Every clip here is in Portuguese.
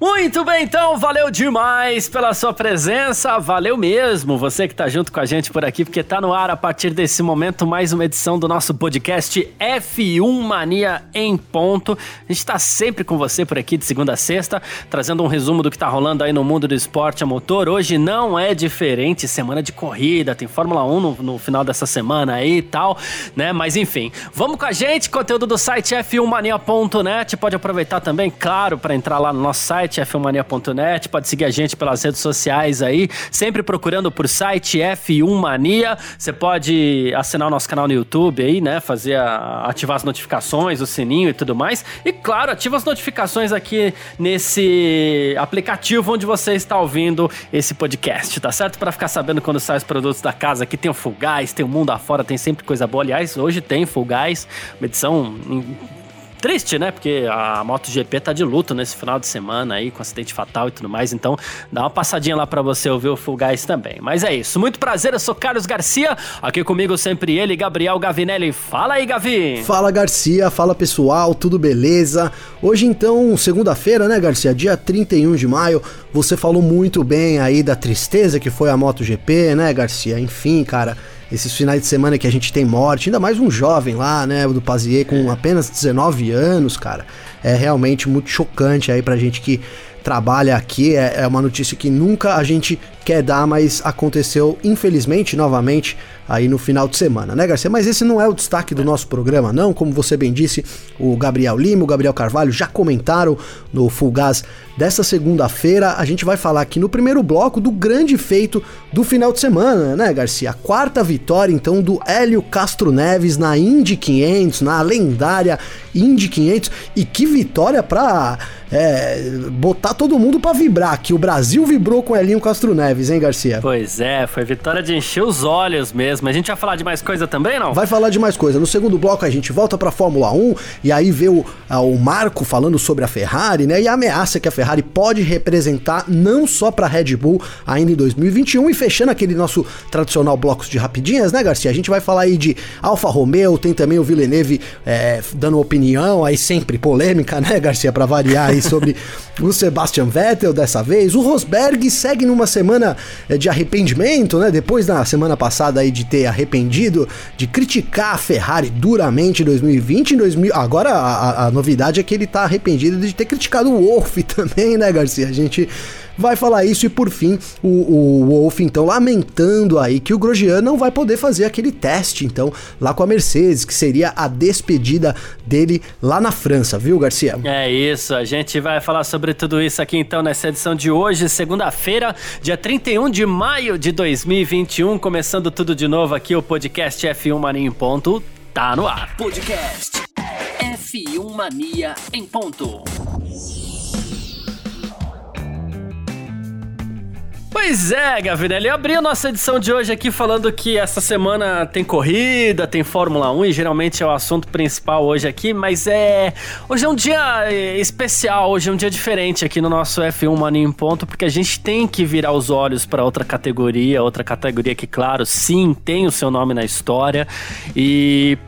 Muito bem, então, valeu demais pela sua presença, valeu mesmo você que tá junto com a gente por aqui, porque tá no ar a partir desse momento mais uma edição do nosso podcast F1 Mania em ponto. A gente tá sempre com você por aqui de segunda a sexta, trazendo um resumo do que tá rolando aí no mundo do esporte a motor. Hoje não é diferente, semana de corrida, tem Fórmula 1 no, no final dessa semana aí e tal, né? Mas enfim, vamos com a gente, conteúdo do site f1mania.net, pode aproveitar também, claro, para entrar lá no nosso site site f1mania.net, pode seguir a gente pelas redes sociais aí, sempre procurando por site F1 Mania. Você pode assinar o nosso canal no YouTube aí, né? Fazer a, ativar as notificações, o sininho e tudo mais. E claro, ativa as notificações aqui nesse aplicativo onde você está ouvindo esse podcast, tá certo? Para ficar sabendo quando saem os produtos da casa. Aqui tem o Guys, tem o Mundo Afora, tem sempre coisa boa. Aliás, hoje tem Guys, uma edição triste, né? Porque a MotoGP tá de luto nesse final de semana aí, com acidente fatal e tudo mais. Então, dá uma passadinha lá para você ouvir o Full Guys também. Mas é isso. Muito prazer, eu sou Carlos Garcia. Aqui comigo sempre ele, Gabriel Gavinelli. Fala aí, Gavi! Fala, Garcia. Fala, pessoal. Tudo beleza? Hoje, então, segunda-feira, né, Garcia? Dia 31 de maio. Você falou muito bem aí da tristeza que foi a MotoGP, né, Garcia? Enfim, cara esses finais de semana que a gente tem morte, ainda mais um jovem lá, né, do Pazier com apenas 19 anos, cara. É realmente muito chocante aí pra gente que trabalha aqui. É, é uma notícia que nunca a gente quer dar, mas aconteceu, infelizmente, novamente, aí no final de semana, né, Garcia? Mas esse não é o destaque do nosso programa, não. Como você bem disse, o Gabriel Lima, o Gabriel Carvalho já comentaram no Full Gas dessa segunda-feira. A gente vai falar aqui no primeiro bloco do grande feito do final de semana, né, Garcia? A quarta vitória, então, do Hélio Castro Neves na Indy 500, na lendária Indy 500. E que vitória pra é, botar todo mundo para vibrar, que o Brasil vibrou com o Elinho Castro Neves, hein, Garcia? Pois é, foi vitória de encher os olhos mesmo. A gente vai falar de mais coisa também, não? Vai falar de mais coisa. No segundo bloco a gente volta pra Fórmula 1 e aí vê o, o Marco falando sobre a Ferrari, né? E a ameaça que a Ferrari pode representar não só pra Red Bull ainda em 2021 e fechando aquele nosso tradicional blocos de rapidinhas, né, Garcia? A gente vai falar aí de Alfa Romeo, tem também o Villeneuve é, dando opinião, aí sempre polêmica, né, Garcia, pra variar aí sobre o Sebastian Vettel dessa vez. O Rosberg segue numa semana eh, de arrependimento, né? Depois da semana passada aí de ter arrependido, de criticar a Ferrari duramente em 2020, em 2000, agora a, a novidade é que ele tá arrependido de ter criticado o Wolff também, né, Garcia? A gente vai falar isso e por fim o, o Wolf então lamentando aí que o Grosjean não vai poder fazer aquele teste então lá com a Mercedes, que seria a despedida dele lá na França, viu, Garcia? É isso, a gente vai falar sobre tudo isso aqui então nessa edição de hoje, segunda-feira, dia 31 de maio de 2021, começando tudo de novo aqui o podcast F1 Mania em ponto, tá no ar. Podcast F1 Mania em ponto. Pois é, Gavinelli, eu abri a nossa edição de hoje aqui falando que essa semana tem corrida, tem Fórmula 1 e geralmente é o assunto principal hoje aqui, mas é. Hoje é um dia é, especial, hoje é um dia diferente aqui no nosso F1 Mania em Ponto, porque a gente tem que virar os olhos para outra categoria, outra categoria que, claro, sim, tem o seu nome na história e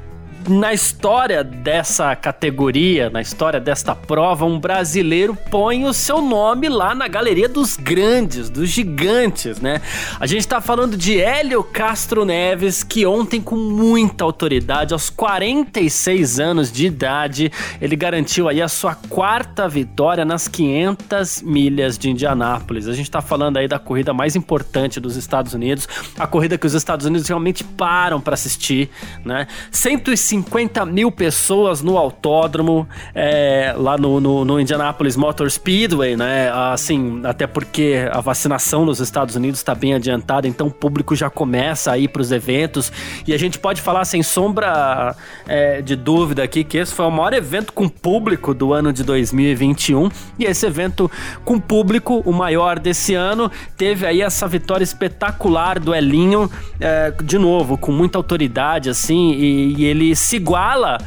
na história dessa categoria, na história desta prova, um brasileiro põe o seu nome lá na galeria dos grandes, dos gigantes, né? A gente tá falando de Hélio Castro Neves, que ontem, com muita autoridade, aos 46 anos de idade, ele garantiu aí a sua quarta vitória nas 500 milhas de Indianápolis. A gente tá falando aí da corrida mais importante dos Estados Unidos, a corrida que os Estados Unidos realmente param para assistir, né? 150 50 mil pessoas no autódromo, é, lá no, no, no, Indianapolis Motor Speedway, né? Assim, até porque a vacinação nos Estados Unidos está bem adiantada, então o público já começa a ir para os eventos. E a gente pode falar sem sombra é, de dúvida aqui que esse foi o maior evento com público do ano de 2021. E esse evento com público, o maior desse ano, teve aí essa vitória espetacular do Elinho, é, de novo, com muita autoridade, assim, e, e ele se iguala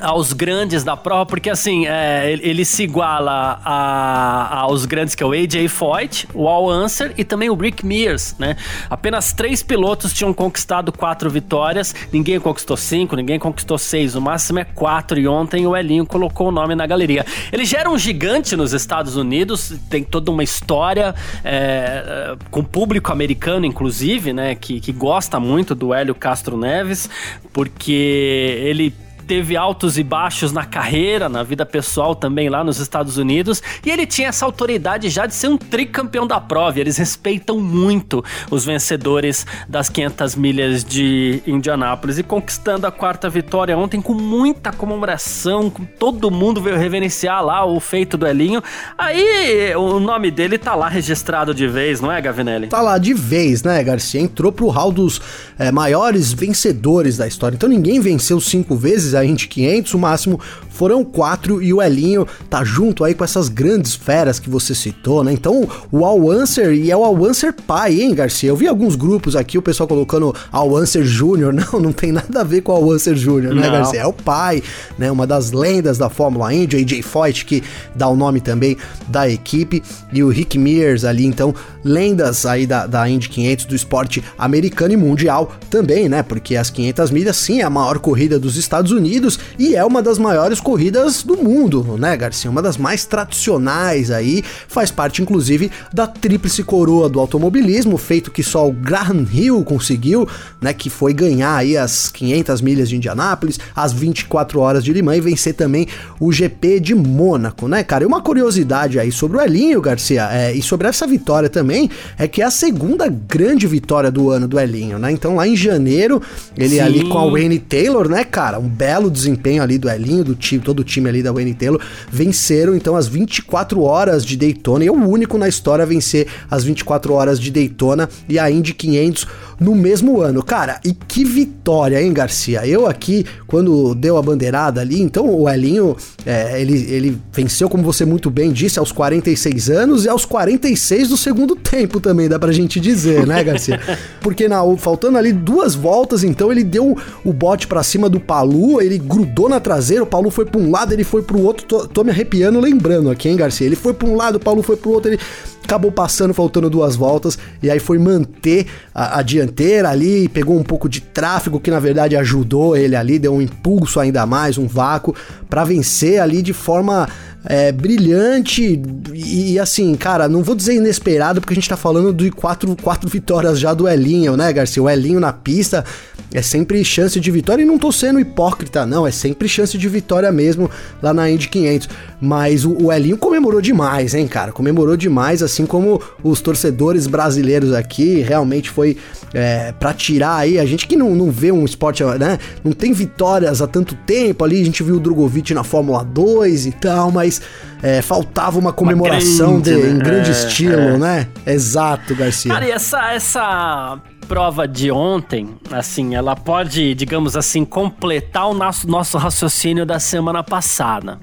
aos grandes da prova, porque assim, é, ele se iguala a, aos grandes que é o AJ Foyt, o Al Unser e também o Rick Mears, né? Apenas três pilotos tinham conquistado quatro vitórias, ninguém conquistou cinco, ninguém conquistou seis, o máximo é quatro e ontem o Elinho colocou o nome na galeria. Ele já era um gigante nos Estados Unidos, tem toda uma história é, com público americano, inclusive, né? Que, que gosta muito do Hélio Castro Neves, porque ele teve altos e baixos na carreira, na vida pessoal também lá nos Estados Unidos, e ele tinha essa autoridade já de ser um tricampeão da prova. eles respeitam muito os vencedores das 500 milhas de Indianápolis e conquistando a quarta vitória ontem com muita comemoração, com todo mundo veio reverenciar lá o feito do Elinho. Aí o nome dele tá lá registrado de vez, não é, Gavinelli? Tá lá de vez, né, Garcia? Entrou pro hall dos é, maiores vencedores da história. Então ninguém venceu cinco vezes da Indy 500, o máximo foram quatro e o Elinho tá junto aí com essas grandes feras que você citou, né? Então o Al Answer e é o Al Answer pai, hein, Garcia? Eu vi alguns grupos aqui, o pessoal colocando Al Answer Jr. Não, não tem nada a ver com o Al Answer Jr., né, não. Garcia? É o pai, né? Uma das lendas da Fórmula Indy, AJ Foyt, que dá o nome também da equipe, e o Rick Mears ali, então, lendas aí da, da Indy 500 do esporte americano e mundial também, né? Porque as 500 milhas, sim, é a maior corrida dos Estados Unidos e é uma das maiores corridas do mundo, né, Garcia? Uma das mais tradicionais aí, faz parte inclusive da tríplice coroa do automobilismo, feito que só o Graham Hill conseguiu, né, que foi ganhar aí as 500 milhas de Indianápolis, as 24 horas de Mans e vencer também o GP de Mônaco, né, cara? E uma curiosidade aí sobre o Elinho, Garcia, é, e sobre essa vitória também, é que é a segunda grande vitória do ano do Elinho, né? Então lá em janeiro, ele Sim. ali com a Wayne Taylor, né, cara? Um belo desempenho ali do Elinho, do time, todo o time ali da Wayne Taylor, venceram então as 24 horas de Daytona. E é o único na história a vencer as 24 horas de Daytona e a Indy 500 no mesmo ano. Cara, e que vitória, hein, Garcia? Eu aqui, quando deu a bandeirada ali, então o Elinho, é, ele, ele venceu, como você muito bem disse, aos 46 anos e aos 46 do segundo tempo também, dá pra gente dizer, né, Garcia? Porque na, faltando ali duas voltas, então ele deu o bote para cima do Palu, ele grudou na traseira, o Palu foi pra um lado, ele foi pro outro, tô, tô me arrepiando lembrando aqui, hein, Garcia? Ele foi pra um lado, o Paulo foi pro outro, ele acabou passando, faltando duas voltas, e aí foi manter a, a, dianteira ali, pegou um pouco de tráfego, que na verdade ajudou ele ali, deu um impulso ainda mais, um vácuo, para vencer ali de forma é, brilhante e, e, assim, cara, não vou dizer inesperado, porque a gente tá falando de quatro, quatro vitórias já do Elinho, né, Garcia? O Elinho na pista é sempre chance de vitória, e não tô sendo hipócrita, não, é sempre chance de vitória mesmo lá na Indy 500. Mas o, o Elinho comemorou demais, hein, cara? Comemorou demais, assim como os torcedores brasileiros aqui, realmente foi é, para tirar aí, a gente que não, não vê um esporte, né? Não tem vitórias há tanto tempo ali, a gente viu o Drogovic na Fórmula 2 e tal, mas é, faltava uma comemoração uma grande, de, né? em grande é, estilo, é. né? Exato, Garcia. Cara, e essa, essa prova de ontem, assim, ela pode, digamos assim, completar o nosso, nosso raciocínio da semana passada.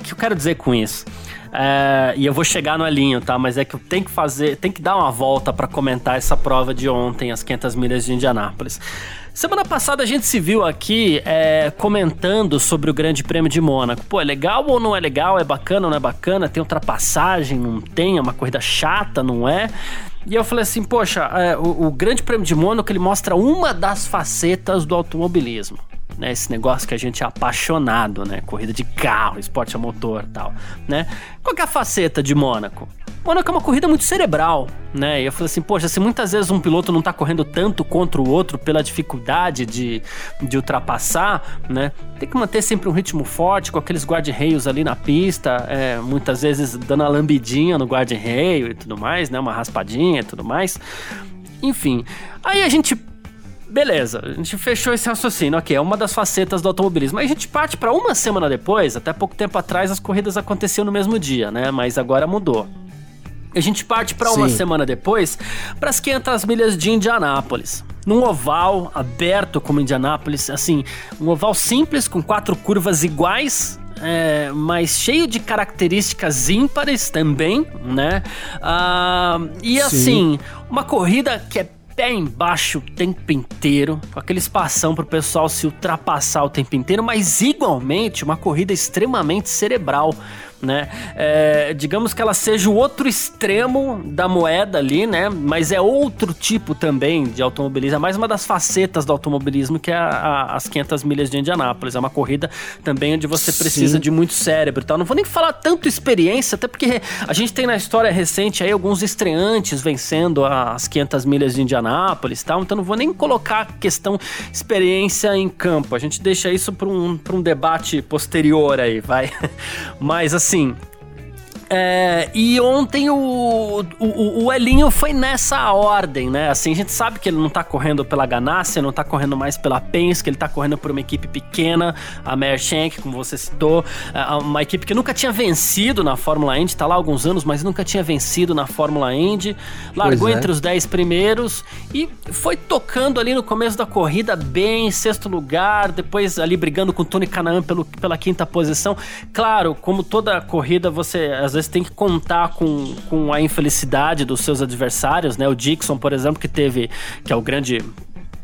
O que eu quero dizer com isso? É, e eu vou chegar no alinho, tá? Mas é que eu tenho que fazer, tem que dar uma volta para comentar essa prova de ontem, as 500 milhas de Indianápolis. Semana passada a gente se viu aqui é, comentando sobre o Grande Prêmio de Mônaco. Pô, é legal ou não é legal? É bacana ou não é bacana? Tem ultrapassagem? Não tem? É uma corrida chata? Não é? E eu falei assim, poxa, é, o, o, Grande Prêmio de Mônaco ele mostra uma das facetas do automobilismo. Né, esse negócio que a gente é apaixonado, né? Corrida de carro, esporte a motor tal, né? Qual é a faceta de Mônaco? Mônaco é uma corrida muito cerebral, né? E eu falei assim, poxa, se muitas vezes um piloto não tá correndo tanto contra o outro pela dificuldade de, de ultrapassar, né? Tem que manter sempre um ritmo forte, com aqueles guarda-reios ali na pista, é, muitas vezes dando a lambidinha no guarda-reio e tudo mais, né? Uma raspadinha e tudo mais. Enfim, aí a gente Beleza, a gente fechou esse raciocínio, ok, é uma das facetas do automobilismo. Aí a gente parte para uma semana depois, até pouco tempo atrás as corridas aconteciam no mesmo dia, né? Mas agora mudou. A gente parte para uma semana depois para as 500 milhas de Indianápolis. Num oval aberto como Indianápolis, assim, um oval simples com quatro curvas iguais, é, mas cheio de características ímpares também, né? Ah, e assim, uma corrida que é pé embaixo o tempo inteiro, com aquele espação pro pessoal se ultrapassar o tempo inteiro, mas igualmente uma corrida extremamente cerebral né? É, digamos que ela seja o outro extremo da moeda ali, né? Mas é outro tipo também de automobilismo, é mais uma das facetas do automobilismo que é a, a, as 500 milhas de Indianápolis. É uma corrida também onde você precisa Sim. de muito cérebro e tal. Não vou nem falar tanto experiência, até porque a gente tem na história recente aí alguns estreantes vencendo as 500 milhas de Indianápolis, tal. Então não vou nem colocar a questão experiência em campo. A gente deixa isso para um, um debate posterior aí, vai. Mas assim assim, é, e ontem o, o, o, Elinho foi nessa ordem, né? Assim, a gente sabe que ele não tá correndo pela Ganassia, não tá correndo mais pela Penske, ele tá correndo por uma equipe pequena, a Mershank, como você citou, é, uma equipe que nunca tinha vencido na Fórmula Indy, tá lá há alguns anos, mas nunca tinha vencido na Fórmula Indy. Largou é. entre os 10 primeiros e foi tocando ali no começo da corrida bem, em sexto lugar, depois ali brigando com o Tony Canaan pelo, pela quinta posição. Claro, como toda corrida, você às vezes tem que contar com, com a infelicidade dos seus adversários, né? O Dixon, por exemplo, que teve, que é o grande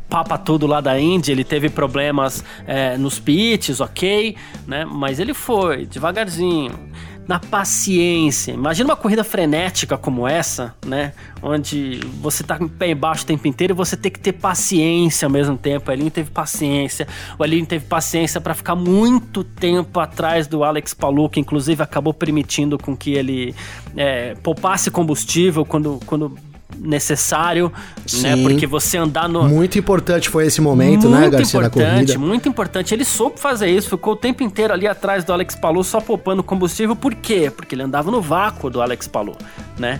papa tudo lá da Indy, ele teve problemas é, nos pits, ok, né? Mas ele foi devagarzinho na paciência. Imagina uma corrida frenética como essa, né? Onde você tá com o pé embaixo o tempo inteiro e você tem que ter paciência ao mesmo tempo. O Elinho teve paciência. O Elinho teve paciência para ficar muito tempo atrás do Alex Palou, que inclusive acabou permitindo com que ele é, poupasse combustível quando, quando necessário, né? Sim. né? Porque você andar no. Muito importante foi esse momento, né, muito né, Garcia, importante. Muito importante. Ele soube fazer isso, ficou o tempo inteiro ali atrás do Alex Palou, só poupando combustível. Por quê? Porque ele andava no vácuo do Alex Palou, né?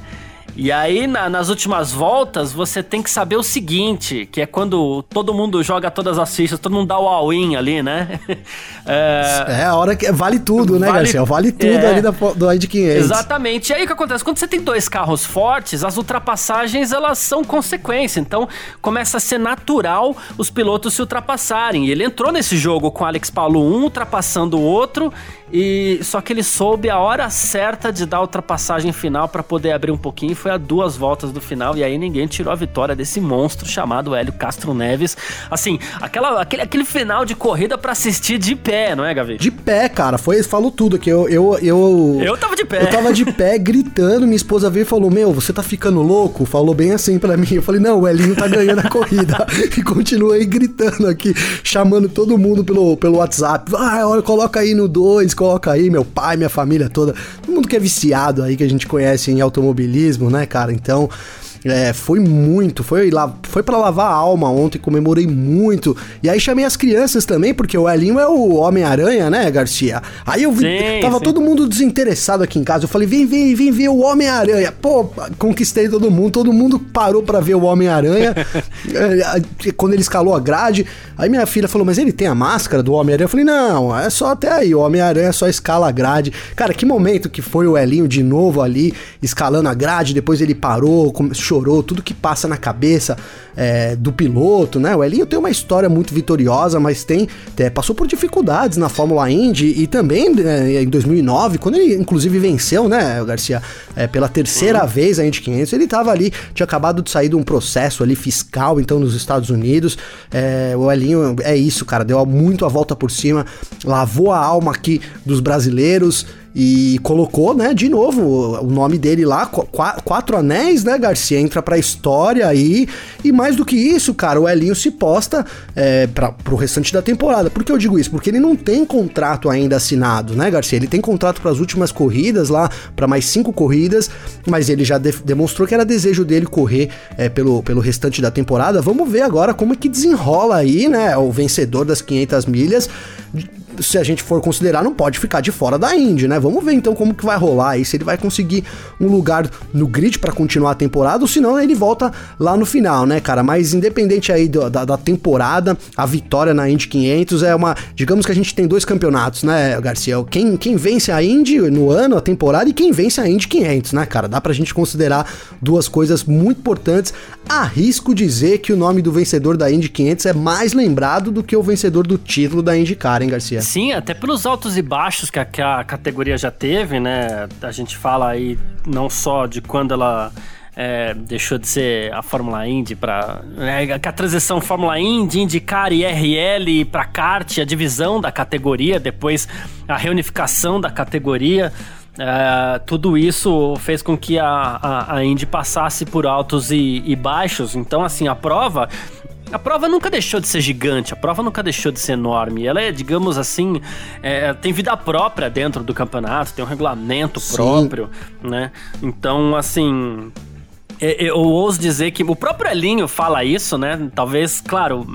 E aí, na, nas últimas voltas, você tem que saber o seguinte, que é quando todo mundo joga todas as fichas, todo mundo dá o all-in ali, né? é... é... a hora que vale tudo, né, vale... Garcia? Vale tudo é... ali da, do ID 500. Exatamente. E aí o que acontece? Quando você tem dois carros fortes, as ultrapassagens, elas são consequência. Então, começa a ser natural os pilotos se ultrapassarem. E ele entrou nesse jogo com Alex Paulo um ultrapassando o outro, e só que ele soube a hora certa de dar a ultrapassagem final para poder abrir um pouquinho foi a duas voltas do final e aí ninguém tirou a vitória desse monstro chamado Hélio Castro Neves. Assim, aquela, aquele, aquele final de corrida para assistir de pé, não é, Gavi? De pé, cara. Foi, falou tudo aqui. Eu, eu, eu. Eu tava de pé. Eu tava de pé gritando. Minha esposa veio e falou: Meu, você tá ficando louco? Falou bem assim para mim. Eu falei: Não, o Elinho tá ganhando a corrida. e continuei gritando aqui, chamando todo mundo pelo, pelo WhatsApp. Ah, olha, coloca aí no 2, coloca aí, meu pai, minha família toda. Todo mundo que é viciado aí, que a gente conhece em automobilismo, né, cara? Então, é, foi muito, foi lá, foi para lavar a alma ontem, comemorei muito. E aí chamei as crianças também, porque o Elinho é o Homem-Aranha, né, Garcia? Aí eu vi, sim, tava sim. todo mundo desinteressado aqui em casa. Eu falei: "Vem, vem, vem ver o Homem-Aranha". Pô, conquistei todo mundo, todo mundo parou para ver o Homem-Aranha. É, quando ele escalou a grade, aí minha filha falou: "Mas ele tem a máscara do Homem-Aranha?". Eu falei: "Não, é só até aí, o Homem-Aranha só escala a grade". Cara, que momento que foi o Elinho de novo ali escalando a grade, depois ele parou, chorou chorou, tudo que passa na cabeça é, do piloto, né? O Elinho tem uma história muito vitoriosa, mas tem é, passou por dificuldades na Fórmula Indy e também é, em 2009, quando ele inclusive venceu, né, Garcia, é, pela terceira uhum. vez a Indy 500, ele estava ali, tinha acabado de sair de um processo ali fiscal, então nos Estados Unidos. É, o Elinho é isso, cara, deu muito a volta por cima, lavou a alma aqui dos brasileiros e colocou, né, de novo o nome dele lá, qu quatro anéis, né, Garcia, entra pra história aí, e mais do que isso, cara, o Elinho se posta é, pra, pro restante da temporada. Por que eu digo isso? Porque ele não tem contrato ainda assinado, né, Garcia? Ele tem contrato para as últimas corridas lá, para mais cinco corridas, mas ele já de demonstrou que era desejo dele correr é, pelo, pelo restante da temporada. Vamos ver agora como é que desenrola aí, né, o vencedor das 500 milhas se a gente for considerar, não pode ficar de fora da Indy, né? Vamos ver então como que vai rolar aí, se ele vai conseguir um lugar no grid para continuar a temporada, ou se não ele volta lá no final, né, cara? Mas independente aí do, da, da, temporada, a vitória na Indy 500 é uma, digamos que a gente tem dois campeonatos, né, Garcia? Quem, quem vence a Indy no ano, a temporada, e quem vence a Indy 500, né, cara? Dá pra gente considerar duas coisas muito importantes. Arrisco dizer que o nome do vencedor da Indy 500 é mais lembrado do que o vencedor do título da IndyCar, hein, Garcia? Sim, até pelos altos e baixos que a, que a categoria já teve, né? A gente fala aí não só de quando ela é, deixou de ser a Fórmula Indy para é, a transição Fórmula Indy, IndyCar e RL para kart, a divisão da categoria, depois a reunificação da categoria. É, tudo isso fez com que a, a, a Indy passasse por altos e, e baixos. Então, assim, a prova a prova nunca deixou de ser gigante, a prova nunca deixou de ser enorme. Ela é, digamos assim, é, tem vida própria dentro do campeonato, tem um regulamento Sim. próprio, né? Então, assim, é, eu ouso dizer que o próprio Elinho fala isso, né? Talvez, claro,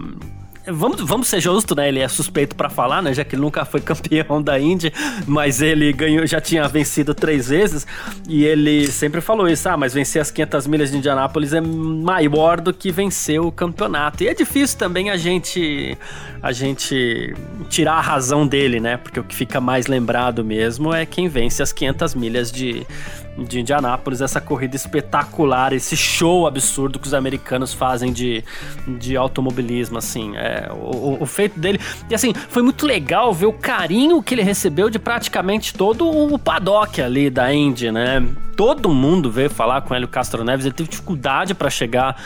Vamos, vamos ser justos, né? Ele é suspeito para falar, né? Já que ele nunca foi campeão da Indy, mas ele ganhou, já tinha vencido três vezes e ele sempre falou isso: ah, mas vencer as 500 milhas de Indianápolis é maior do que vencer o campeonato. E é difícil também a gente a gente tirar a razão dele, né? Porque o que fica mais lembrado mesmo é quem vence as 500 milhas de, de Indianápolis, essa corrida espetacular, esse show absurdo que os americanos fazem de, de automobilismo, assim, é, o, o, feito dele. E assim, foi muito legal ver o carinho que ele recebeu de praticamente todo o paddock ali da Indy, né? Todo mundo veio falar com o Hélio Castro Neves, ele teve dificuldade para chegar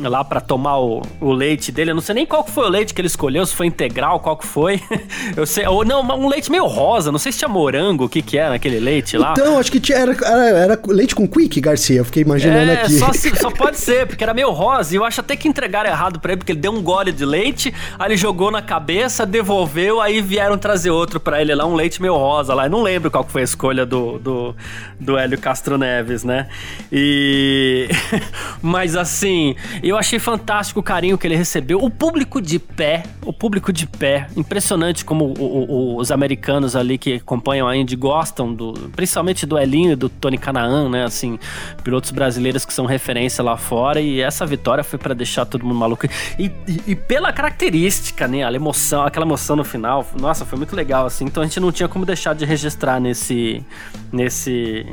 lá para tomar o, o, leite dele. Eu não sei nem qual que foi o leite que ele escolheu, se foi integral, qual que foi. Eu sei, ou não, um leite meio rosa, não sei se tinha morango, o que que era aquele leite lá. Então, acho que tinha, era, era, era leite com quick, Garcia, eu fiquei imaginando é, aqui. Só, só pode ser, porque era meio rosa e eu acho até que entregaram errado para ele, porque ele deu um gole de leite, aí ele jogou na cabeça, devolveu, aí vieram trazer outro para ele lá, um leite meio rosa lá. Eu não lembro qual que foi a escolha do, do, do Hélio Castro Neves, né? E... Mas assim, eu achei fantástico o carinho que ele recebeu. O público de pé, o público de pé. Impressionante como o, o, os americanos ali que acompanham a Indy gostam, do, principalmente do Elinho e do Tony Canaan, né? Assim, pilotos brasileiros que são referência lá fora. E essa vitória foi para deixar todo mundo maluco. E, e, e, pela característica, né? A emoção, aquela emoção no final. Nossa, foi muito legal, assim. Então a gente não tinha como deixar de registrar nesse. nesse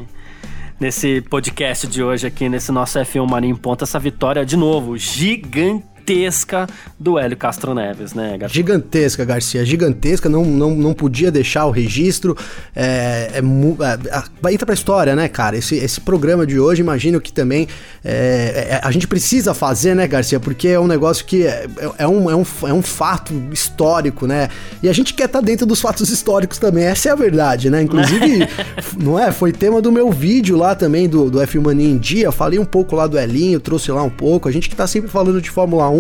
nesse podcast de hoje aqui, nesse nosso F1 Mania em Ponta, essa vitória de novo gigante gigantesca do Hélio Castro Neves, né, Garcia? Gigantesca, Garcia, gigantesca, não, não, não podia deixar o registro. É, é, é, entra pra história, né, cara? Esse, esse programa de hoje, imagino que também é, é, a gente precisa fazer, né, Garcia? Porque é um negócio que é, é, um, é, um, é um fato histórico, né? E a gente quer estar tá dentro dos fatos históricos também, essa é a verdade, né? Inclusive, não é? Foi tema do meu vídeo lá também, do, do F1 Mania em Dia. Falei um pouco lá do Elinho, trouxe lá um pouco. A gente que tá sempre falando de Fórmula 1,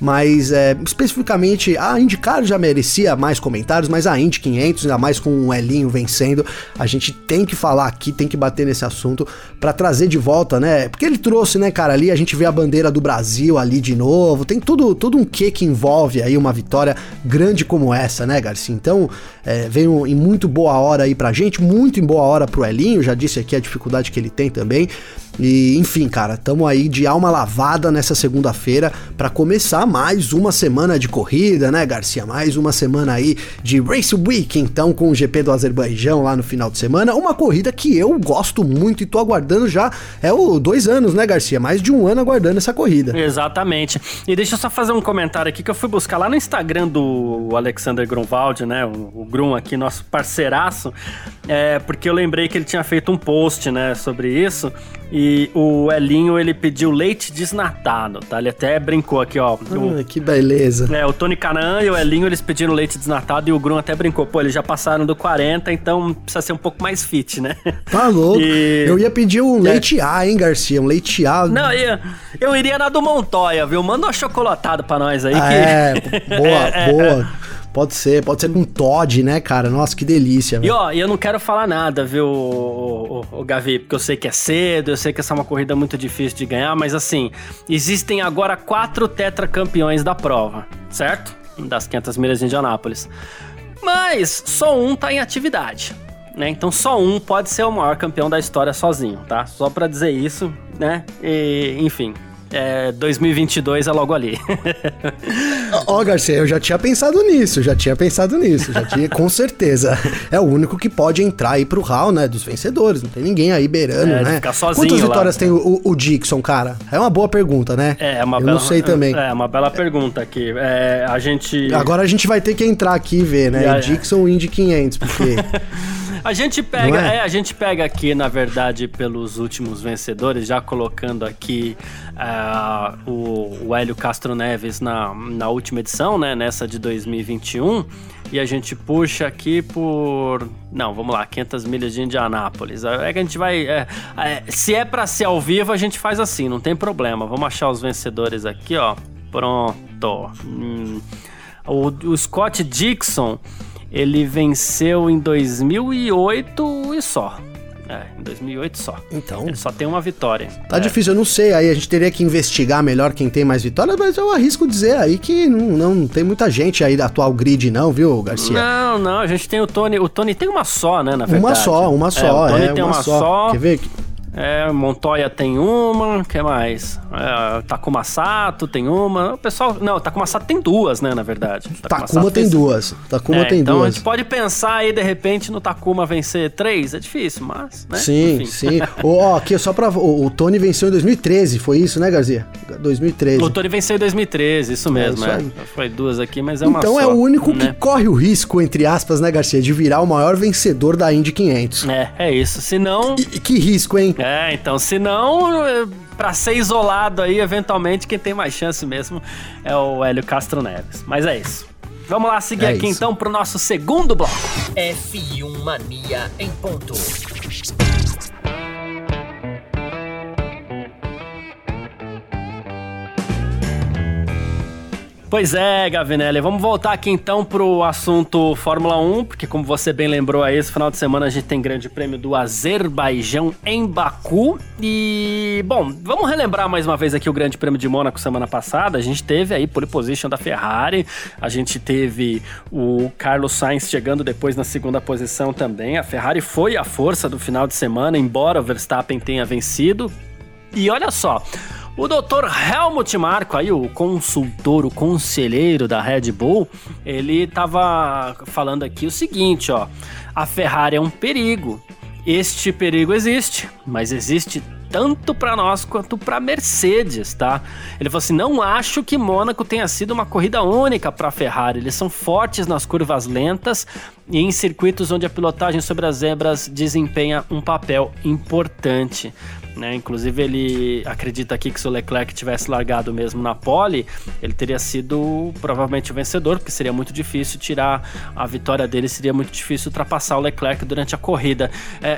mas é, especificamente a IndyCar já merecia mais comentários, mas a Indy 500, ainda mais com o Elinho vencendo, a gente tem que falar aqui, tem que bater nesse assunto para trazer de volta, né? Porque ele trouxe, né, cara, ali a gente vê a bandeira do Brasil ali de novo, tem tudo, tudo um que que envolve aí uma vitória grande como essa, né, Garcia? Então, é, veio em muito boa hora aí pra gente, muito em boa hora pro Elinho, já disse aqui a dificuldade que ele tem também. E enfim, cara, tamo aí de alma lavada nessa segunda-feira para começar mais uma semana de corrida, né, Garcia? Mais uma semana aí de Race Week, então, com o GP do Azerbaijão lá no final de semana. Uma corrida que eu gosto muito e tô aguardando já é o dois anos, né, Garcia? Mais de um ano aguardando essa corrida. Exatamente. E deixa eu só fazer um comentário aqui que eu fui buscar lá no Instagram do Alexander Grunwald, né? O, o Grum aqui, nosso parceiraço, é, porque eu lembrei que ele tinha feito um post, né, sobre isso. E o Elinho, ele pediu leite desnatado, tá? Ele até brincou aqui, ó. Ah, que beleza. É, o Tony Canan e o Elinho, eles pediram leite desnatado e o Grum até brincou. Pô, eles já passaram do 40, então precisa ser um pouco mais fit, né? Tá louco. E... Eu ia pedir um é. leite A, hein, Garcia? Um leite A. Não, eu, eu iria na do Montoya, viu? Manda um chocolatado pra nós aí. Ah, que... É, boa, é, boa. Pode ser, pode ser com Todd, né, cara? Nossa, que delícia. E ó, eu não quero falar nada, viu, o, o, o, Gavi, porque eu sei que é cedo, eu sei que essa é uma corrida muito difícil de ganhar, mas assim, existem agora quatro tetracampeões da prova, certo? Das 500 milhas de Indianápolis. Mas só um tá em atividade. Né? Então só um pode ser o maior campeão da história sozinho, tá? Só para dizer isso, né? E, enfim, é, 2022 é logo ali. Ó, oh, Garcia, eu já tinha pensado nisso, já tinha pensado nisso, já tinha, com certeza. É o único que pode entrar aí pro hall, né, dos vencedores, não tem ninguém aí beirando, é, né? Ficar sozinho Quantas vitórias lá. tem o, o, Dixon, cara? É uma boa pergunta, né? É, é uma eu bela, não sei também. É, uma bela pergunta aqui. É, a gente... Agora a gente vai ter que entrar aqui e ver, né? E a... Dixon Indy 500, porque... A gente pega, é? é? a gente pega aqui, na verdade, pelos últimos vencedores, já colocando aqui uh, o, o Hélio Castro Neves na, na última edição, né? Nessa de 2021. E a gente puxa aqui por. Não, vamos lá, 500 milhas de Indianápolis. É que a gente vai. É, é, se é para ser ao vivo, a gente faz assim, não tem problema. Vamos achar os vencedores aqui, ó. Pronto. Hum. O, o Scott Dixon, ele venceu em 2008 e só. É, em 2008 só. Então. Ele só tem uma vitória. Tá é. difícil, eu não sei. Aí a gente teria que investigar melhor quem tem mais vitórias, mas eu arrisco dizer aí que não, não tem muita gente aí da atual grid, não, viu, Garcia? Não, não. A gente tem o Tony. O Tony tem uma só, né, na verdade. Uma só, uma só. É, o Tony é, tem uma, uma só. só. Quer ver? É, Montoya tem uma, que mais? É, Takuma Sato tem uma. O pessoal. Não, Takuma Sato tem duas, né, na verdade. Takuma, Takuma tem fez... duas. Takuma é, tem então duas. Então a gente pode pensar aí, de repente, no Takuma vencer três. É difícil, mas. Né? Sim, Enfim. sim. Ó, aqui só pra. O, o, Tony venceu em 2013, foi isso, né, Garzia? 2013. O Tony venceu em 2013, isso mesmo, é. Isso é. Foi duas aqui, mas é uma Então só, é o único né? que corre o risco, entre aspas, né, Garcia, de virar o maior vencedor da Indy 500. É, é isso. Se não. E, que risco, hein? É, então, se não, é, para ser isolado aí, eventualmente, quem tem mais chance mesmo é o Hélio Castro Neves. Mas é isso. Vamos lá seguir é aqui isso. então pro nosso segundo bloco. F1 Mania em ponto. Pois é, Gavinelli. Vamos voltar aqui então pro assunto Fórmula 1, porque como você bem lembrou aí, esse final de semana a gente tem Grande Prêmio do Azerbaijão em Baku. E, bom, vamos relembrar mais uma vez aqui o Grande Prêmio de Mônaco semana passada. A gente teve aí pole position da Ferrari, a gente teve o Carlos Sainz chegando depois na segunda posição também. A Ferrari foi a força do final de semana, embora o Verstappen tenha vencido. E olha só, o Dr. Helmut Marko, aí o consultor, o conselheiro da Red Bull, ele estava falando aqui o seguinte, ó: a Ferrari é um perigo. Este perigo existe, mas existe tanto para nós quanto para Mercedes, tá? Ele falou assim: não acho que Mônaco tenha sido uma corrida única para Ferrari. Eles são fortes nas curvas lentas e em circuitos onde a pilotagem sobre as zebras desempenha um papel importante. Né? Inclusive, ele acredita aqui que se o Leclerc tivesse largado mesmo na pole, ele teria sido provavelmente o vencedor, porque seria muito difícil tirar a vitória dele, seria muito difícil ultrapassar o Leclerc durante a corrida.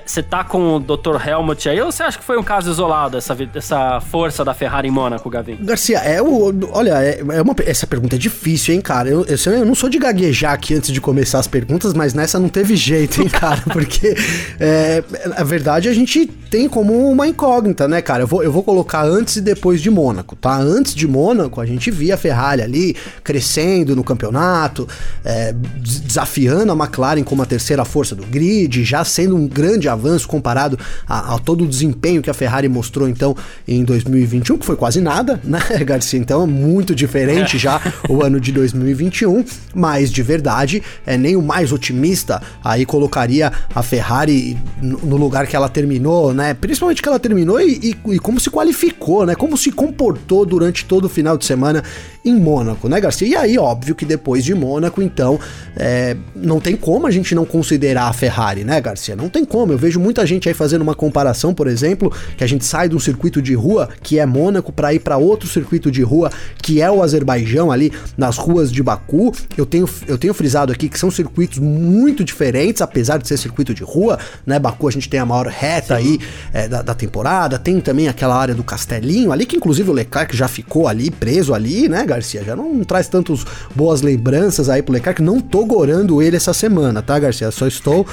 Você é, tá com o Dr. Helmut aí, ou você acha que foi um caso isolado, essa, essa força da Ferrari em Mônaco, Gavin? Garcia, é o. Olha, é, é uma, essa pergunta é difícil, hein, cara? Eu, eu, eu, não sou de gaguejar aqui antes de começar as perguntas, mas nessa não teve jeito, hein, cara? Porque é, a verdade a gente tem como uma incógnita, né, cara? Eu vou, eu vou colocar antes e depois de Mônaco, tá? Antes de Mônaco, a gente via a Ferrari ali crescendo no campeonato, é, desafiando a McLaren como a terceira força do grid, já sendo um grande avanço comparado a, a todo o desempenho que a Ferrari mostrou então em 2021, que foi quase nada, né, Garcia? Então é muito diferente já o ano de 2021, mas de verdade, é nem o mais otimista aí colocaria a Ferrari no lugar que ela terminou, né? Principalmente que ela terminou e, e, e, como se qualificou, né? Como se comportou durante todo o final de semana em Mônaco, né, Garcia? E aí, óbvio que depois de Mônaco, então, é, não tem como a gente não considerar a Ferrari, né, Garcia? Não tem como. Eu vejo muita gente aí fazendo uma comparação, por exemplo, que a gente sai de um circuito de rua, que é Mônaco, para ir para outro circuito de rua, que é o Azerbaijão, ali nas ruas de Baku. Eu tenho, eu tenho frisado aqui que são circuitos muito diferentes, apesar de ser circuito de rua, né? Baku a gente tem a maior reta Sim. aí é, da, da temporada, tem também aquela área do Castelinho ali, que inclusive o Leclerc já ficou ali, preso ali, né, Garcia? Já não traz tantas boas lembranças aí pro Leclerc. Não tô gorando ele essa semana, tá, Garcia? Só estou.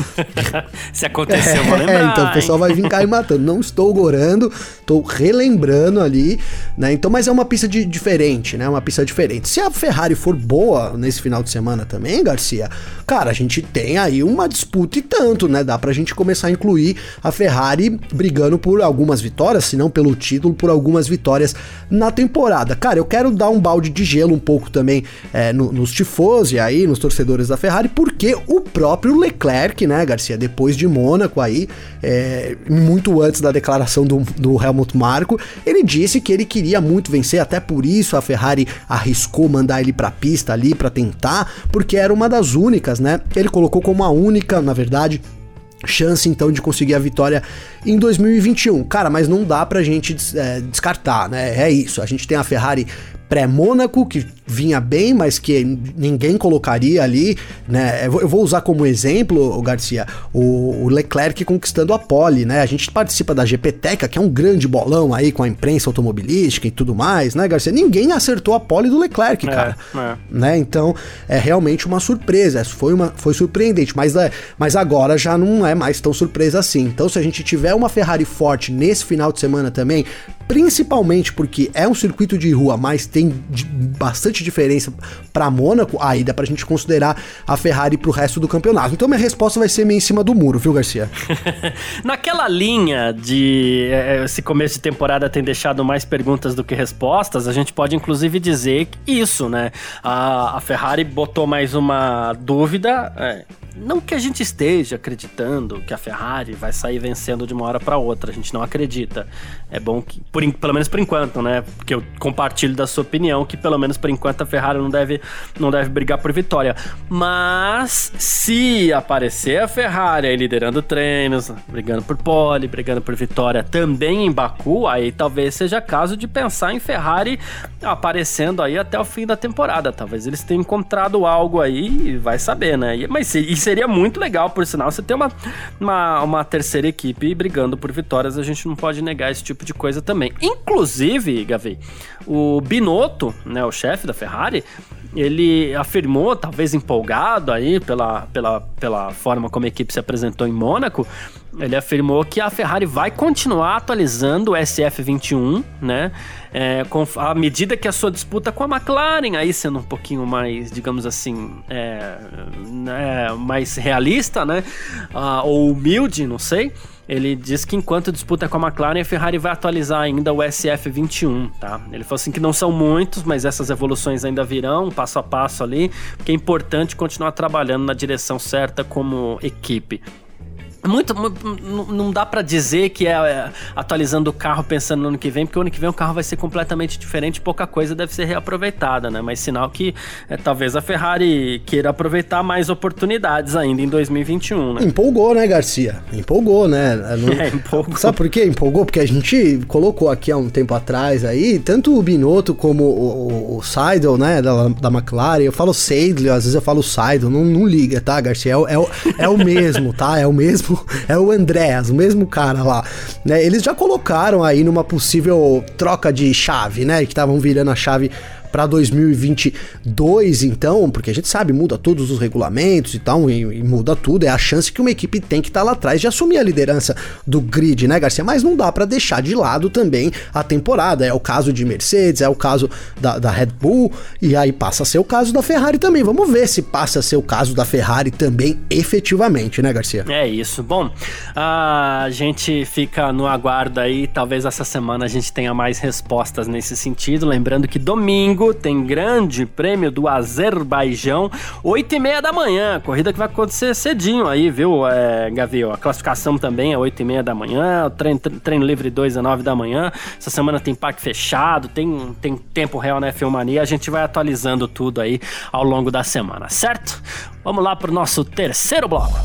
Se aconteceu, vou lembrar. É, então o pessoal vai vir cair matando. Não estou gorando, tô relembrando ali, né? Então, mas é uma pista de, diferente, né? Uma pista diferente. Se a Ferrari for boa nesse final de semana também, Garcia, cara, a gente tem aí uma disputa e tanto, né? Dá pra gente começar a incluir a Ferrari brigando por algumas vitórias, se não pelo título, por algumas vitórias na temporada. Cara, eu quero dar um balde de gelo um pouco também é, no, nos aí, nos torcedores da Ferrari, porque o próprio Leclerc, né, Garcia, depois de Mônaco aí, é, muito antes da declaração do, do Helmut Marko, ele disse que ele queria muito vencer, até por isso a Ferrari arriscou mandar ele pra pista ali para tentar, porque era uma das únicas, né? Ele colocou como a única, na verdade, chance então de conseguir a vitória em 2021. Cara, mas não dá pra gente é, descartar, né? É isso. A gente tem a Ferrari pré-Mônaco, que vinha bem, mas que ninguém colocaria ali, né? Eu vou usar como exemplo, o Garcia, o, Leclerc conquistando a pole, né? A gente participa da GPTECA, que é um grande bolão aí com a imprensa automobilística e tudo mais, né, Garcia? Ninguém acertou a pole do Leclerc, é, cara. É. Né? Então, é realmente uma surpresa. Foi, uma, foi surpreendente, mas, é, mas agora já não é mais tão surpresa assim. Então, se a gente tiver uma Ferrari forte nesse final de semana também, principalmente porque é um circuito de rua, mas tem bastante diferença para Mônaco, aí dá pra gente considerar a Ferrari pro resto do campeonato. Então minha resposta vai ser meio em cima do muro, viu, Garcia? Naquela linha de é, esse começo de temporada tem deixado mais perguntas do que respostas, a gente pode inclusive dizer isso, né? A, a Ferrari botou mais uma dúvida. É, não que a gente esteja acreditando que a Ferrari vai sair vencendo de uma hora para outra, a gente não acredita. É bom que, por, pelo menos por enquanto, né? Porque eu compartilho da sua opinião que pelo menos por enquanto a Ferrari não deve, não deve brigar por vitória. Mas se aparecer a Ferrari aí liderando treinos, brigando por pole, brigando por vitória também em Baku, aí talvez seja caso de pensar em Ferrari aparecendo aí até o fim da temporada. Talvez eles tenham encontrado algo aí e vai saber, né? Mas isso seria muito legal, por sinal, você ter uma, uma, uma terceira equipe brigando por vitórias, a gente não pode negar esse tipo de coisa também. Inclusive, Gavi, o Binotto, né, o chefe da Ferrari, ele afirmou, talvez empolgado aí pela, pela, pela forma como a equipe se apresentou em Mônaco, ele afirmou que a Ferrari vai continuar atualizando o SF21, né? É, à medida que a sua disputa com a McLaren, aí sendo um pouquinho mais, digamos assim, é, né, mais realista, né? Ah, ou humilde, não sei. Ele diz que enquanto disputa com a McLaren, a Ferrari vai atualizar ainda o SF21, tá? Ele falou assim que não são muitos, mas essas evoluções ainda virão, passo a passo ali, porque é importante continuar trabalhando na direção certa como equipe. Muito, não dá para dizer que é, é atualizando o carro pensando no ano que vem, porque o ano que vem o carro vai ser completamente diferente, pouca coisa deve ser reaproveitada, né? Mas sinal que é, talvez a Ferrari queira aproveitar mais oportunidades ainda em 2021, né? Empolgou, né, Garcia? Empolgou, né? Não... É, empolgou. Sabe por quê? Empolgou porque a gente colocou aqui há um tempo atrás aí, tanto o Binotto como o, o Seidel, né, da, da McLaren, eu falo Seidel, às vezes eu falo Seidel, não, não liga, tá, Garcia? É, é, é o mesmo, tá? É o mesmo é o Andréas, o mesmo cara lá, né? Eles já colocaram aí numa possível troca de chave, né? Que estavam virando a chave para 2022, então, porque a gente sabe, muda todos os regulamentos e tal, e, e muda tudo, é a chance que uma equipe tem que estar tá lá atrás de assumir a liderança do grid, né, Garcia? Mas não dá para deixar de lado também a temporada. É o caso de Mercedes, é o caso da, da Red Bull, e aí passa a ser o caso da Ferrari também. Vamos ver se passa a ser o caso da Ferrari também efetivamente, né, Garcia? É isso. Bom, a gente fica no aguardo aí, talvez essa semana a gente tenha mais respostas nesse sentido. Lembrando que domingo domingo tem grande prêmio do Azerbaijão, 8 e meia da manhã. Corrida que vai acontecer cedinho aí, viu, é, Gavi? A classificação também é 8 e meia da manhã, o treino, treino livre 2 é 9 da manhã. Essa semana tem parque fechado, tem, tem tempo real na F1 A gente vai atualizando tudo aí ao longo da semana, certo? Vamos lá pro nosso terceiro bloco.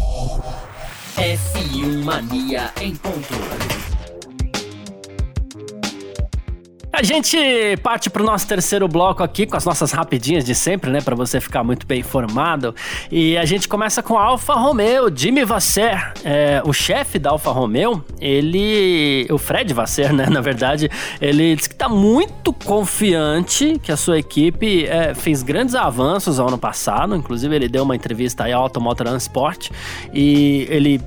F1 Mania em ponto. A gente parte pro nosso terceiro bloco aqui com as nossas rapidinhas de sempre, né, para você ficar muito bem informado. E a gente começa com a Alfa Romeo, Jimmy Vasser, é, o chefe da Alfa Romeo, ele, o Fred Vasser, né, na verdade, ele diz que tá muito confiante que a sua equipe é, fez grandes avanços ao ano passado, inclusive ele deu uma entrevista aí ao Automotor Sport e ele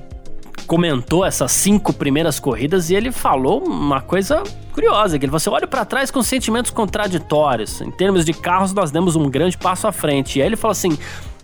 comentou essas cinco primeiras corridas e ele falou uma coisa curiosa, que ele falou assim, olha para trás com sentimentos contraditórios. Em termos de carros, nós demos um grande passo à frente. E aí ele falou assim,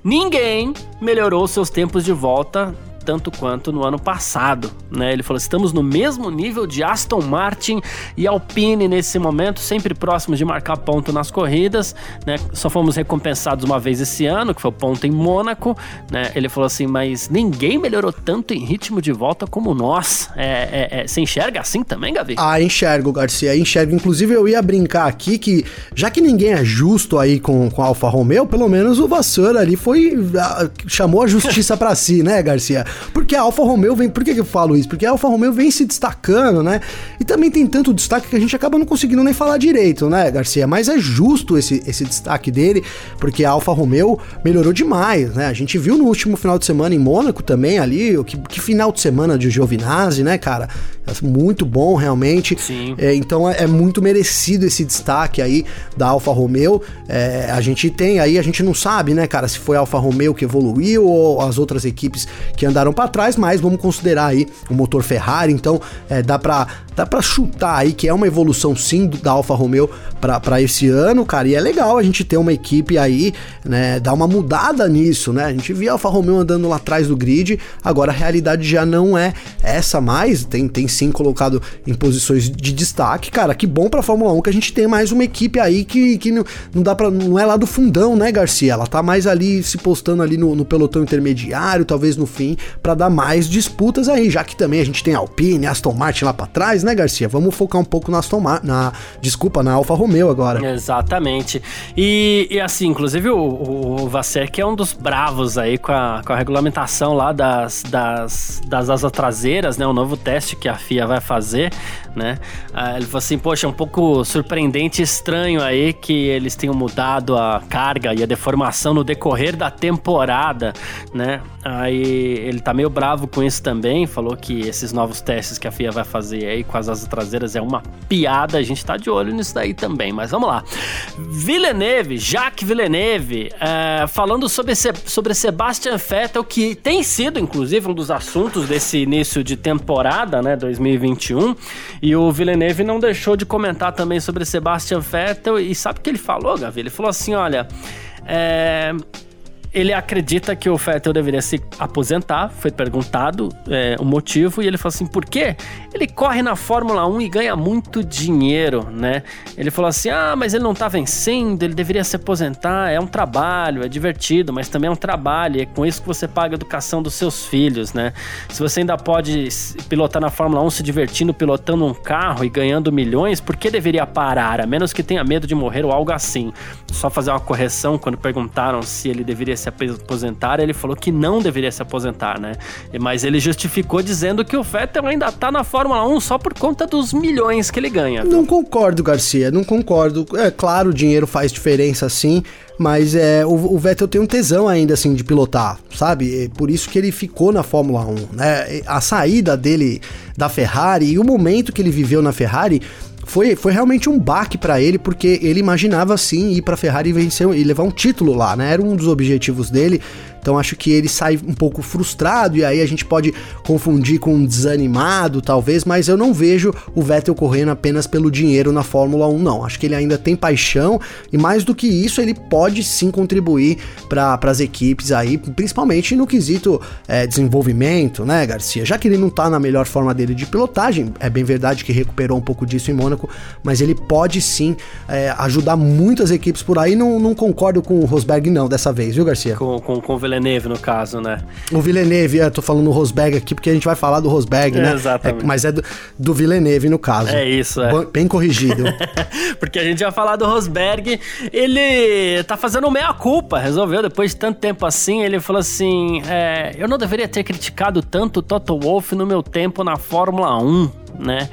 ninguém melhorou seus tempos de volta tanto quanto no ano passado. Né? Ele falou: estamos no mesmo nível de Aston Martin e Alpine nesse momento, sempre próximos de marcar ponto nas corridas. Né? Só fomos recompensados uma vez esse ano, que foi o ponto em Mônaco. Né? Ele falou assim: mas ninguém melhorou tanto em ritmo de volta como nós. É, é, é, você enxerga assim também, Gavi? Ah, enxergo, Garcia, enxergo. Inclusive, eu ia brincar aqui que, já que ninguém é justo aí com, com a Alfa Romeo, pelo menos o Vassoura ali foi. chamou a justiça para si, né, Garcia? Porque a Alfa Romeo vem. Por que, eu falo isso? Porque a Alfa Romeo vem se destacando, né? E também tem tanto destaque que a gente acaba não conseguindo nem falar direito, né, Garcia? Mas é justo esse, esse destaque dele, porque a Alfa Romeo melhorou demais, né? A gente viu no último final de semana em Mônaco também ali, que, que final de semana de Giovinazzi, né, cara? Muito bom, realmente. Sim. É, então é, é, muito merecido esse destaque aí da Alfa Romeo. É, a gente tem aí, a gente não sabe, né, cara, se foi a Alfa Romeo que evoluiu ou as outras equipes que andaram para trás, mas vamos considerar aí o motor Ferrari. Então é, dá para dá para chutar aí que é uma evolução sim da Alfa Romeo para esse ano, cara. E é legal a gente ter uma equipe aí, né, dar uma mudada nisso, né? A gente via a Alfa Romeo andando lá atrás do grid, agora a realidade já não é essa mais, tem, tem sim colocado em posições de destaque, cara. Que bom para Fórmula 1 que a gente tem mais uma equipe aí que, que não, não dá para não é lá do fundão, né, Garcia? Ela tá mais ali se postando ali no, no pelotão intermediário, talvez no fim, para dar mais disputas aí, já que também a gente tem Alpine, Aston Martin lá para trás, né, Garcia? Vamos focar um pouco na Aston na, desculpa, na Alfa Romeo agora. Exatamente. E, e assim, inclusive o, o, que é um dos bravos aí com a, com a regulamentação lá das, das, das asas traseiras, né? O novo teste que a FIA vai fazer, né? Ah, ele falou assim, poxa, é um pouco surpreendente e estranho aí que eles tenham mudado a carga e a deformação no decorrer da temporada, né? Aí ele tá meio bravo com isso também, falou que esses novos testes que a FIA vai fazer aí com as asas traseiras é uma piada, a gente tá de olho nisso daí também, mas vamos lá. Villeneuve, Jacques Villeneuve, é, falando sobre, sobre Sebastian Vettel, que tem sido, inclusive, um dos assuntos desse início de temporada, né, 2021, e o Villeneuve não deixou de comentar também sobre Sebastian Vettel, e sabe o que ele falou, Gavi? Ele falou assim, olha... É, ele acredita que o Vettel deveria se aposentar. Foi perguntado é, o motivo e ele falou assim: por quê? Ele corre na Fórmula 1 e ganha muito dinheiro, né? Ele falou assim: ah, mas ele não tá vencendo, ele deveria se aposentar. É um trabalho, é divertido, mas também é um trabalho. É com isso que você paga a educação dos seus filhos, né? Se você ainda pode pilotar na Fórmula 1 se divertindo pilotando um carro e ganhando milhões, por que deveria parar? A menos que tenha medo de morrer ou algo assim. Só fazer uma correção quando perguntaram se ele deveria se aposentar, ele falou que não deveria se aposentar, né? Mas ele justificou dizendo que o Vettel ainda tá na Fórmula 1 só por conta dos milhões que ele ganha. Não concordo, Garcia, não concordo. É claro, o dinheiro faz diferença sim, mas é, o, o, Vettel tem um tesão ainda assim de pilotar, sabe? É por isso que ele ficou na Fórmula 1, né? A saída dele da Ferrari e o momento que ele viveu na Ferrari foi, foi realmente um baque para ele, porque ele imaginava sim ir para Ferrari e vencer e levar um título lá, né? Era um dos objetivos dele. Então acho que ele sai um pouco frustrado e aí a gente pode confundir com desanimado, talvez, mas eu não vejo o Vettel correndo apenas pelo dinheiro na Fórmula 1, não. Acho que ele ainda tem paixão e mais do que isso, ele pode sim contribuir para as equipes aí, principalmente no quesito é, desenvolvimento, né, Garcia? Já que ele não tá na melhor forma dele de pilotagem, é bem verdade que recuperou um pouco disso em Mônaco, mas ele pode sim é, ajudar muitas equipes por aí. Não, não concordo com o Rosberg, não, dessa vez, viu, Garcia? Com, com, com o Villeneuve, no caso, né? O Villeneuve, eu tô falando o Rosberg aqui porque a gente vai falar do Rosberg, né? Exatamente. É, mas é do, do Villeneuve, no caso. É isso, é. Bem corrigido. porque a gente vai falar do Rosberg, ele tá fazendo meia-culpa, resolveu, depois de tanto tempo assim, ele falou assim, é, eu não deveria ter criticado tanto o Toto Wolff no meu tempo na Fórmula 1 né?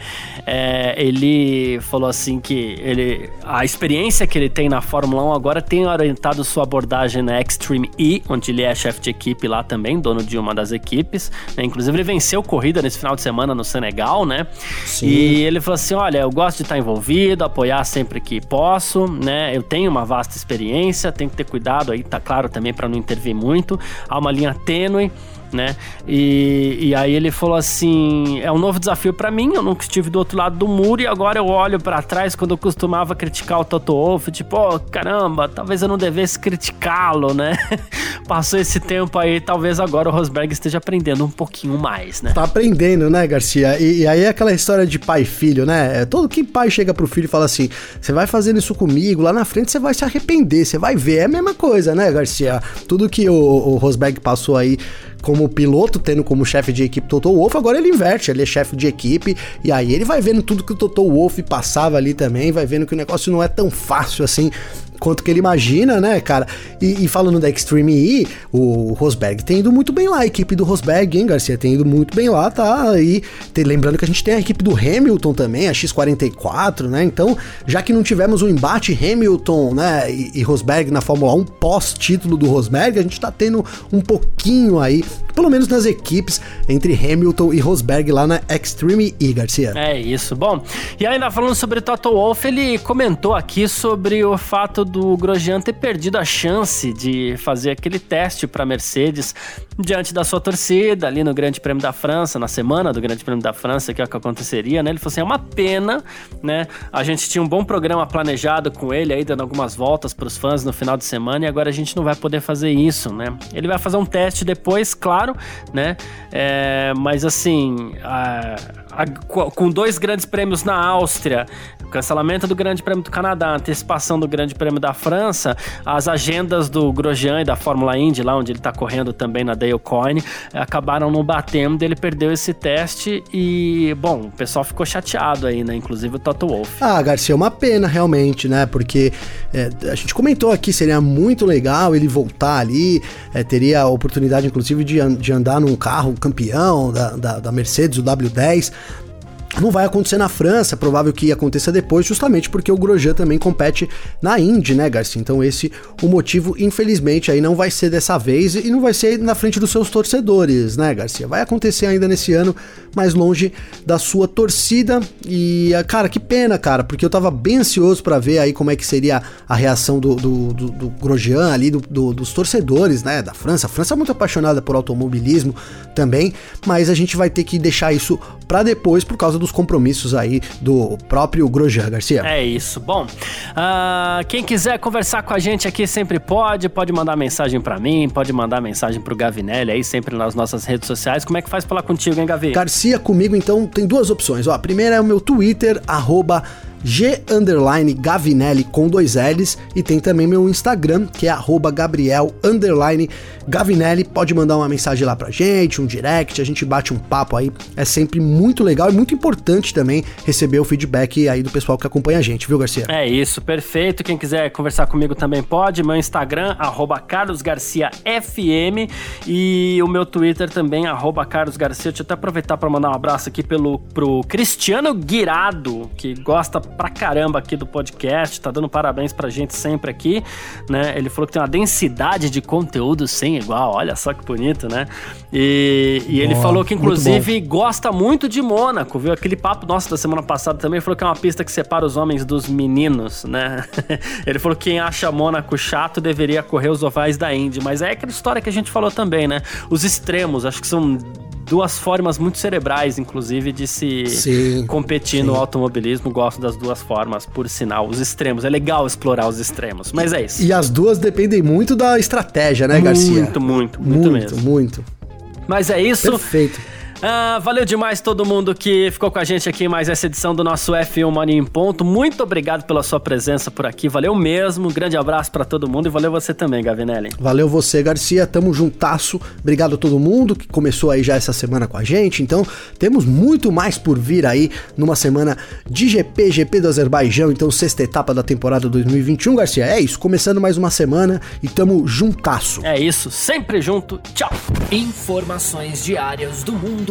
É, ele falou assim que ele, a experiência que ele tem na Fórmula 1 agora tem orientado sua abordagem na Extreme E, onde ele é chefe de equipe lá também, dono de uma das equipes. Né? Inclusive ele venceu corrida nesse final de semana no Senegal, né? Sim. E ele falou assim, olha, eu gosto de estar envolvido, apoiar sempre que posso, né? Eu tenho uma vasta experiência, tenho que ter cuidado aí, tá claro também para não intervir muito. Há uma linha tênue né? E, e aí ele falou assim: é um novo desafio para mim, eu nunca estive do outro lado do muro e agora eu olho para trás quando eu costumava criticar o Toto Wolff, tipo, oh, caramba, talvez eu não devesse criticá-lo, né? Passou esse tempo aí, talvez agora o Rosberg esteja aprendendo um pouquinho mais, né? Tá aprendendo, né, Garcia? E, e aí é aquela história de pai e filho, né? É, todo que pai chega pro filho e fala assim: você vai fazendo isso comigo, lá na frente você vai se arrepender, você vai ver. É a mesma coisa, né, Garcia? Tudo que o, o Rosberg passou aí como piloto, tendo como chefe de equipe Toto Wolff, agora ele inverte, ele é chefe de equipe, e aí ele vai vendo tudo que o Toto Wolff passava ali também, vai vendo que o negócio não é tão fácil assim quanto que ele imagina, né, cara? E, e, falando da Extreme E, o Rosberg tem ido muito bem lá, a equipe do Rosberg, hein, Garcia? Tem ido muito bem lá, tá? E te, lembrando que a gente tem a equipe do Hamilton também, a X44, né? Então, já que não tivemos o um embate Hamilton, né, e, e Rosberg na Fórmula 1 pós-título do Rosberg, a gente tá tendo um pouquinho aí, pelo menos nas equipes, entre Hamilton e Rosberg lá na Extreme E, Garcia. É isso. Bom, e ainda falando sobre Toto Wolff, ele comentou aqui sobre o fato do Grosjean ter perdido a chance de fazer aquele teste para Mercedes diante da sua torcida ali no Grande Prêmio da França, na semana do Grande Prêmio da França, que é o que aconteceria, né? Ele falou assim: é uma pena, né? A gente tinha um bom programa planejado com ele aí, dando algumas voltas para os fãs no final de semana e agora a gente não vai poder fazer isso, né? Ele vai fazer um teste depois, claro, né? É, mas assim, a, a, com dois grandes prêmios na Áustria, cancelamento do Grande Prêmio do Canadá, antecipação do Grande Prêmio da França, as agendas do Grosjean e da Fórmula Indy, lá onde ele está correndo também na Dale Coyne, acabaram não batendo, ele perdeu esse teste e, bom, o pessoal ficou chateado aí, né? Inclusive o Toto Wolff. Ah, Garcia, é uma pena realmente, né? Porque é, a gente comentou aqui, seria muito legal ele voltar ali, é, teria a oportunidade, inclusive, de, de andar num carro campeão da, da, da Mercedes, o W10, não vai acontecer na França, provável que aconteça depois, justamente porque o Grosjean também compete na Indy, né, Garcia? Então esse o motivo, infelizmente, aí não vai ser dessa vez e não vai ser na frente dos seus torcedores, né, Garcia? Vai acontecer ainda nesse ano, mais longe da sua torcida e, cara, que pena, cara, porque eu tava bem ansioso para ver aí como é que seria a reação do, do, do, do Grosjean ali, do, dos torcedores, né, da França. A França é muito apaixonada por automobilismo também, mas a gente vai ter que deixar isso para depois por causa dos compromissos aí do próprio Grosjean Garcia. É isso. Bom, uh, quem quiser conversar com a gente aqui sempre pode, pode mandar mensagem para mim, pode mandar mensagem pro Gavinelli aí sempre nas nossas redes sociais. Como é que faz falar contigo, hein, Gavi? Garcia comigo, então, tem duas opções. Ó, a primeira é o meu Twitter, arroba G underline Gavinelli com dois L's e tem também meu Instagram, que é arroba Gabriel underline Gavinelli. Pode mandar uma mensagem lá pra gente, um direct, a gente bate um papo aí. É sempre muito legal e muito importante também receber o feedback aí do pessoal que acompanha a gente, viu, Garcia? É isso, perfeito. Quem quiser conversar comigo também pode. Meu Instagram, arroba Carlos Garcia FM e o meu Twitter também, arroba Carlos Garcia. Deixa eu até aproveitar para mandar um abraço aqui pelo, pro Cristiano Guirado, que gosta pra caramba aqui do podcast, tá dando parabéns pra gente sempre aqui, né? Ele falou que tem uma densidade de conteúdo sem igual, olha só que bonito, né? E, e ele falou que, inclusive, muito gosta muito de Mônaco, viu? Aquele papo nosso da semana passada também falou que é uma pista que separa os homens dos meninos, né? ele falou que quem acha Mônaco chato deveria correr os ovais da Indy, mas é aquela história que a gente falou também, né? Os extremos, acho que são duas formas muito cerebrais, inclusive, de se sim, competir sim. no automobilismo. Gosto das duas formas, por sinal. Os extremos. É legal explorar os extremos. Mas é isso. E as duas dependem muito da estratégia, né, muito, Garcia? Muito, muito, muito, muito mesmo. Muito. Mas é isso. Perfeito. Ah, valeu demais todo mundo que ficou com a gente aqui em mais essa edição do nosso F1 Mania em Ponto. Muito obrigado pela sua presença por aqui. Valeu mesmo. Um grande abraço para todo mundo e valeu você também, Gavinelli. Valeu você, Garcia. Tamo juntasso. Obrigado a todo mundo que começou aí já essa semana com a gente. Então, temos muito mais por vir aí numa semana de GP, GP do Azerbaijão. Então, sexta etapa da temporada 2021, Garcia. É isso. Começando mais uma semana e tamo juntasso. É isso. Sempre junto. Tchau. Informações diárias do mundo mundo